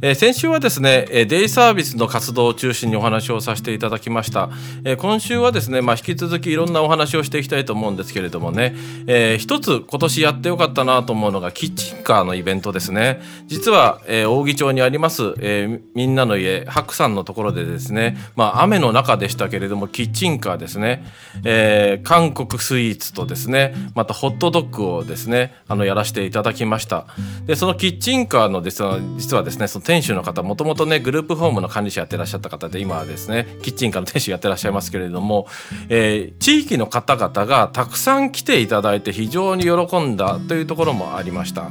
えー、先週はですね、えデイサービスの活動を中心にお話をさせていただきました、えー、今週はですね、まあ、引き続きいろんなお話をしていきたいと思うんですけれどもね、えー、一つ今年やってよかったなと思うのがキッチンカーのイベントですね。実は、えー、扇町にあります、えー、みんなの家白さんのところでですね、まあ、雨の中でしたけれどもキッチンカーですね、えー、韓国スイーツとですねまたホットドッグをですねあのやらせていただきました。でそのキッチンカーのです実はですねその店主の方もともとねグループホームの管理者やってらっしゃった方で今はですねキッチンカーの店主やってらっしゃいますけれども、えー、地域の方々がたくさん来ていただいて非常に喜んだというところもありました。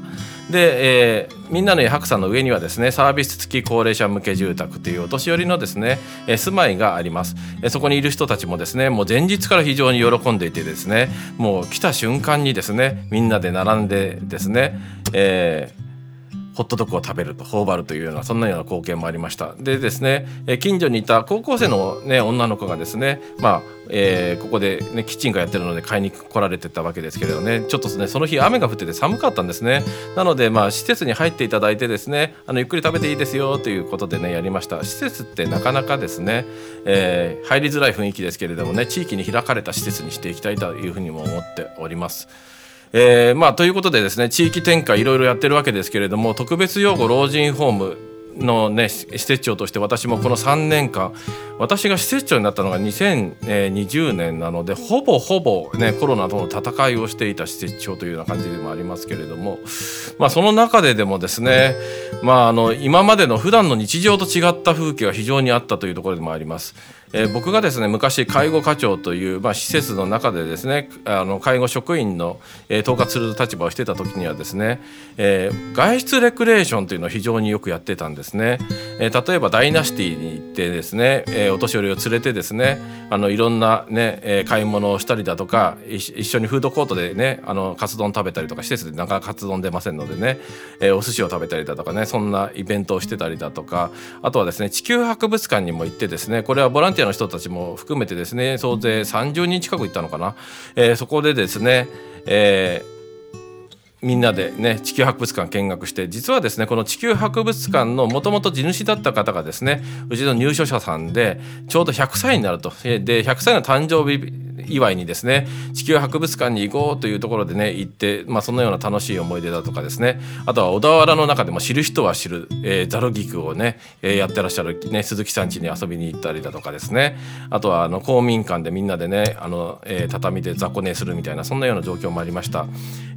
で、えー、みんなの家白さんの上にはですねサービス付き高齢者向け住宅というお年寄りのですね、え、住まいがあります、え、そこにいる人たちもですねもう前日から非常に喜んでいてですねもう来た瞬間にですねみんなで並んでですね、えーホットドッグを食べると頬張るというようなそんなような光景もありました。でですね、近所にいた高校生の、ね、女の子がですねまあえー、ここで、ね、キッチンカーやってるので買いに来られてたわけですけれどね。ちょっとねその日雨が降ってて寒かったんですね。なのでまあ施設に入っていただいてですねあのゆっくり食べていいですよということでねやりました。施設ってなかなかですね、えー、入りづらい雰囲気ですけれどもね地域に開かれた施設にしていきたいというふうにも思っております。えー、まあということでですね地域展開いろいろやってるわけですけれども特別養護老人ホームのね施設長として私もこの3年間私が施設長になったのが2020年なのでほぼほぼねコロナとの戦いをしていた施設長というような感じでもありますけれどもまあその中ででもですねまああの今までの普段の日常と違った風景が非常にあったというところでもあります。えー、僕がですね昔介護課長という、まあ、施設の中でですねあの介護職員の、えー、統括する立場をしてた時にはですね、えー、外出レクレーションというのを非常によくやってたんですね、えー、例えばダイナシティに行ってですね、えー、お年寄りを連れてですねあのいろんなね、えー、買い物をしたりだとか一緒にフードコートでねあのカツ丼食べたりとか施設でなかなかカツ丼出ませんのでね、えー、お寿司を食べたりだとかねそんなイベントをしてたりだとかあとはですね地球博物館にも行ってですねこれはボランティアの人たちも含めてですね総勢30人近く行ったのかな、えー、そこでですね、えーみんなでね地球博物館見学して実はですねこの地球博物館のもともと地主だった方がですねうちの入所者さんでちょうど100歳になると。で100歳の誕生日祝いにですね地球博物館に行こうというところでね行って、まあ、そのような楽しい思い出だとかですね。あとは小田原の中でも知る人は知る、えー、ザル菊をね、えー、やってらっしゃる、ね、鈴木さん家に遊びに行ったりだとかですね。あとはあの公民館でみんなでねあの、えー、畳で雑魚寝するみたいなそんなような状況もありました、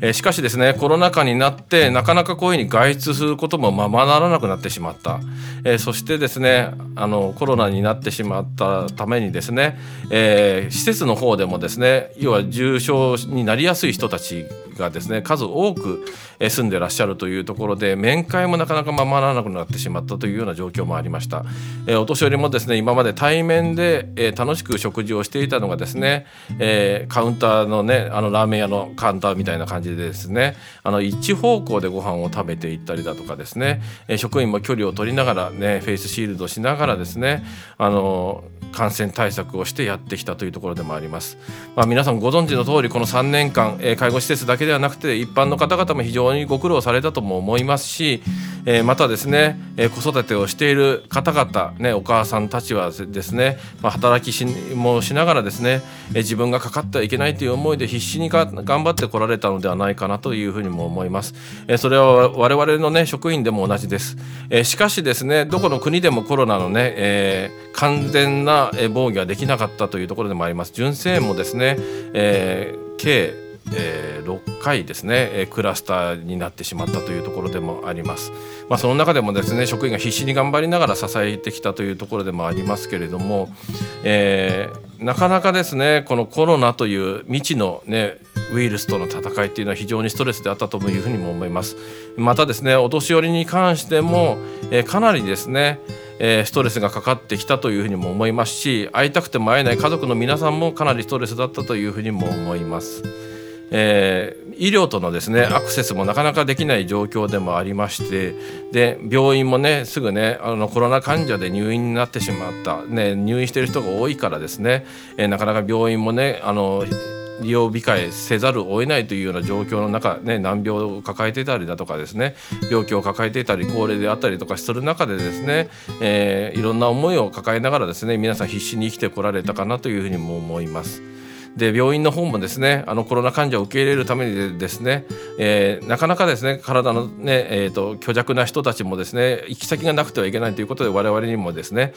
えー、しかしですねコロナ禍になってなかなかこういうふうに外出することもままならなくなってしまった、えー、そしてですねあのコロナになってしまったためにですね、えー、施設の方でもですね要は重症になりやすい人たちがですね数多く住んでらっしゃるというところで面会もなかなかままならなくなってしまったというような状況もありました、えお年寄りもですね今まで対面で、え楽しく食事をしていたのがですね、えカウンターのねあのラーメン屋のカウンターみたいな感じでですねあの一方向でご飯を食べていったりだとかですね、え職員も距離を取りながらねフェイスシールドしながらですねあの感染対策をしてやってきたというところでもあります。まあ、皆さんご存知の通りこの3年間、え、介護施設だけではなくて一般の方々も非常にご苦労されたとも思いますし、えー、またですね、えー、子育てをしている方々、ね、お母さんたちはですね、まあ、働きしもしながらですね、え自分がかかってはいけないという思いで必死に頑張ってこられたのではないかなというふうにも思います。えそれは我々のね職員でも同じです。えしかしですねどこの国でもコロナのね、え完全な防御はできなかったというところでもあります純正もですね、えー、計えー、6回ですね、えー、クラスターになってしまったというところでもあります。まあ、その中でもですね職員が必死に頑張りながら支えてきたというところでもありますけれども、えー、なかなかですねこのコロナという未知のねウイルスとの戦いっていうのは非常にストレスであったというふうにも思いますまたですねお年寄りに関しても、えー、かなりですねえ、ストレスがかかってきたというふうにも思いますし会いたくても会えない家族の皆さんもかなりストレスだったというふうにも思います。えー、医療とのですねアクセスもなかなかできない状況でもありましてで病院もねすぐねあのコロナ患者で入院になってしまった、ね、入院している人が多いからですね、えー、なかなか病院もねあの利用控えせざるを得ないというような状況の中、ね、難病を抱えていたりだとかですね病気を抱えていたり高齢であったりとかする中でですね、えー、いろんな思いを抱えながらですね皆さん必死に生きてこられたかなというふうにも思います。で病院の方もですねあのコロナ患者を受け入れるためにですね、えー、なかなかですね体のね、えーと、虚弱な人たちもですね行き先がなくてはいけないということで我々にもですね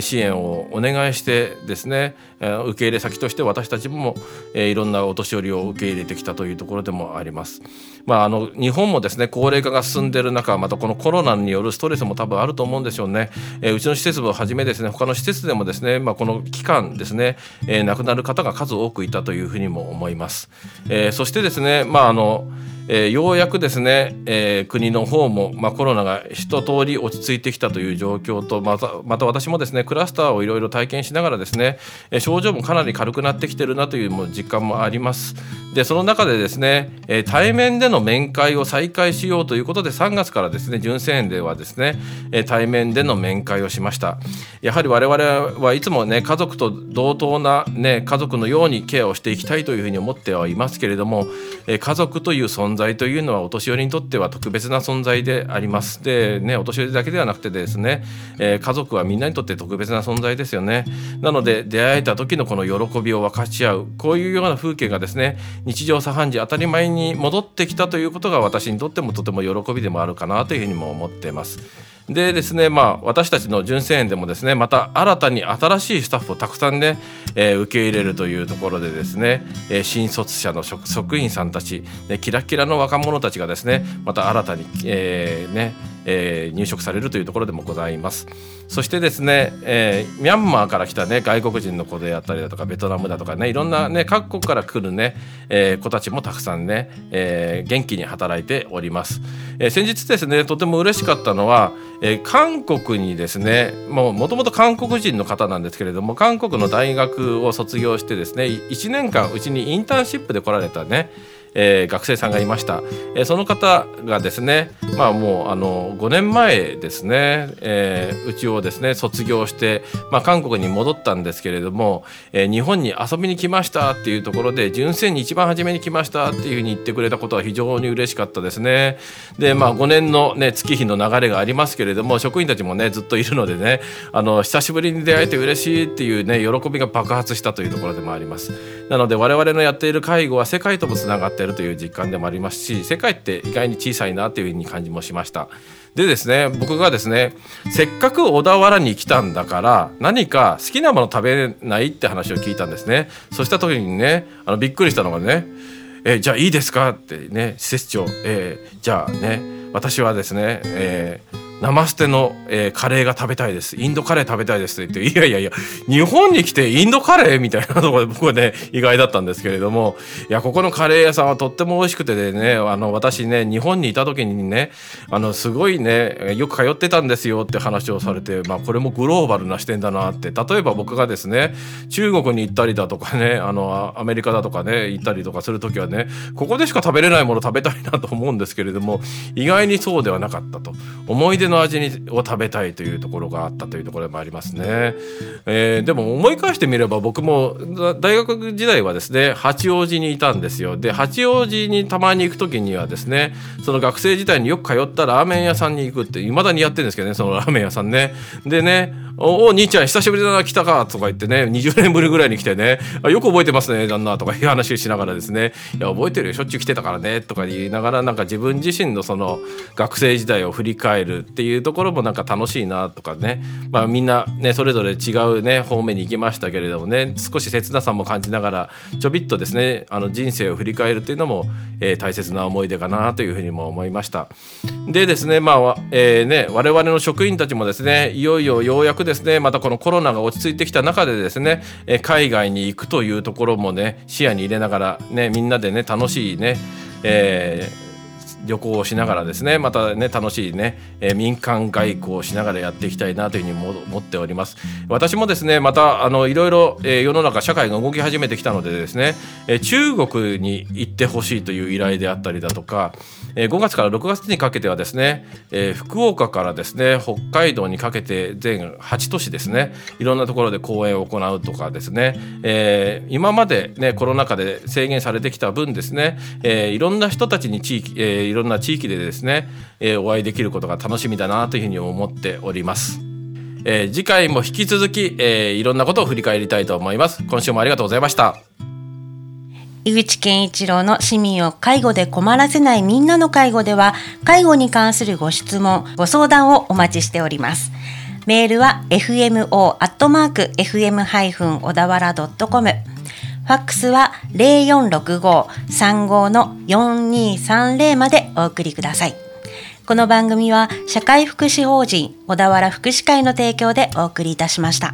支援をお願いしてですね受け入れ先として私たちも、えー、いろんなお年寄りを受け入れてきたというところでもあります。まあ、あの日本もですね高齢化が進んでいる中またこのコロナによるストレスも多分あると思うんでしょうね、えー、うちの施設をはじめですね他の施設でもですね、まあ、この期間ですね、えー、亡くなる方が数多くいたというふうにも思います。えー、そしてですね、まああのえー、ようやくですね、えー、国の方も、まあ、コロナが一通り落ち着いてきたという状況とまたまた私もですねクラスターをいろいろ体験しながらですね、え、症状もかなり軽くなってきてるなというも実感もあります。でその中でですね、え対面での面会を再開しようということで3月からですね純正園ではですね、え対面での面会をしました。やはり我々はいつもね家族と同等な、ね、家族のようにケアをしていきたいというふうに思ってはいますけれども、え家族という存在というのはお年寄りにとっては特別な存在であります。で、ね、お年寄りだけではなくてですね、え家族はみんなにとって特別な存在ですよね。なので出会えた時のこの喜びを分かち合うこういうような風景がですね日常茶飯事当たり前に戻ってきたということが私にとってもとても喜びでもあるかなというふうにも思っています。でですねまあ私たちの純正園でもですねまた新たに新しいスタッフをたくさんね、えー、受け入れるというところでですね、えー、新卒者の職員さんたち、ね、キラキラの若者たちがですねまた新たに、えー、ねえー、入植されるというところでもございます。そしてですね、えー、ミャンマーから来たね外国人の子であったりだとかベトナムだとかねいろんなね各国から来るね、えー、子たちもたくさんね、え元気に働いております、え先日ですねとても嬉しかったのは、え韓国にですねもともと韓国人の方なんですけれども韓国の大学を卒業してですね1年間うちにインターンシップで来られたねえー、学生さんがいました、えー、その方がですねまあもうあの5年前ですね、えー、うちをですね卒業して、まあ、韓国に戻ったんですけれども、えー、日本に遊びに来ましたっていうところで純正に一番初めに来ましたっていうふうに言ってくれたことは非常に嬉しかったですね。でまあ5年のね月日の流れがありますけれども職員たちもねずっといるのでねあの久しぶりに出会えて嬉しいっていうね喜びが爆発したというところでもあります。なので我々のやっている介護は世界ともつながっているという実感でもありますし世界って意外に小さいなというふうに感じもしましたでですね僕がですねせっかく小田原に来たんだから何か好きなもの食べないって話を聞いたんですねそした時にねあのびっくりしたのがね「えじゃあいいですか?」ってね施設長、え、じゃあね私はですね、えー生捨ての、えー、カレーが食べたいです。インドカレー食べたいですって言っていやいやいや日本に来てインドカレーみたいなところで僕はね意外だったんですけれどもいやここのカレー屋さんはとっても美味しくてでねあの私ね日本にいた時にねあのすごいねよく通ってたんですよって話をされてまあこれもグローバルな視点だなって。例えば僕がですね中国に行ったりだとかねあのアメリカだとかね行ったりとかする時はねここでしか食べれないもの食べたいなと思うんですけれども意外にそうではなかったと。思い出の味にを食べたいというところがあったというところもありますね、えー、でも思い返してみれば僕も大学時代はですね八王子にいたんですよ。で八王子にたまに行く時にはですねその学生時代によく通ったラーメン屋さんに行くって未だにやってるんですけどねそのラーメン屋さんね。でねおお兄ちゃん久しぶりだな来たかとか言ってね20年ぶりぐらいに来てね。あよく覚えてますね旦那とかいう話をしながらですね。いや覚えてるよしょっちゅう来てたからねとか言いながらなんか自分自身のその学生時代を振り返るってっていうところもなんか楽しいなとかね、まあ、みんなねそれぞれ違うね方面に行きましたけれどもね少し切なさも感じながらちょびっとですねあの人生を振り返るっていうのも、えー、大切な思い出かなというふうにも思いました。でですねまあ、えー、ね我々の職員たちもですねいよいよようやくですねまたこのコロナが落ち着いてきた中でですね、え海外に行くというところもね視野に入れながらねみんなでね楽しいね、えー旅行をしながらですねまたね楽しいね、えー、民間外交をしながらやっていきたいなというふうに思っております。私もですねまたあのいろいろ、えー、世の中社会が動き始めてきたのでですね、えー、中国に行ってほしいという依頼であったりだとか、えー、5月から6月にかけてはですね、えー、福岡からですね北海道にかけて全8都市ですねいろんなところで講演を行うとかですね、えー、今までねコロナ禍で制限されてきた分ですね、えー、いろんな人たちに地域、えーいろんな地域でですね、えー、お会いできることが楽しみだなというふうに思っております。えー、次回も引き続き、えー、いろんなことを振り返りたいと思います。今週もありがとうございました。井口健一郎の市民を介護で困らせないみんなの介護では、介護に関するご質問、ご相談をお待ちしております。メールは fmo.fm- 小田原 .com ファックスは0465-35の4230までお送りください。この番組は社会福祉法人小田原福祉会の提供でお送りいたしました。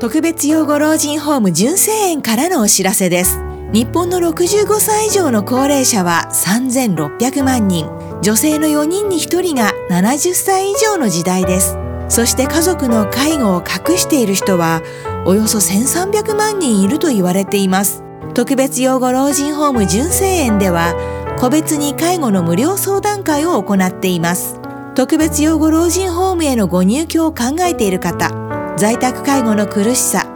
特別養護老人ホーム純正園からのお知らせです。日本の65歳以上の高齢者は3600万人、女性の4人に1人が70歳以上の時代です。そして家族の介護を隠している人はおよそ1300万人いると言われています。特別養護老人ホーム純正園では個別に介護の無料相談会を行っています。特別養護老人ホームへのご入居を考えている方在宅介護の苦しさ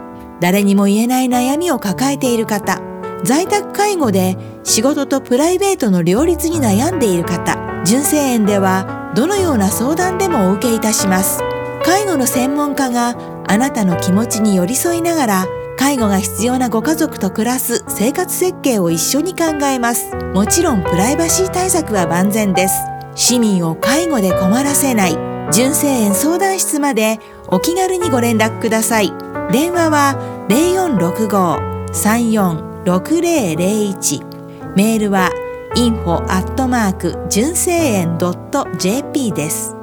誰にも言えない悩みを抱えている方在宅介護で仕事とプライベートの両立に悩んでいる方純正園ではどのような相談でもお受けいたします。介護の専門家があなたの気持ちに寄り添いながら介護が必要なご家族と暮らす生活設計を一緒に考えます。もちろんプライバシー対策は万全です。市民を介護で困らせない。純正園相談室までお気軽にご連絡ください。電話は0465-346001メールは info@ 純正園 .jp です。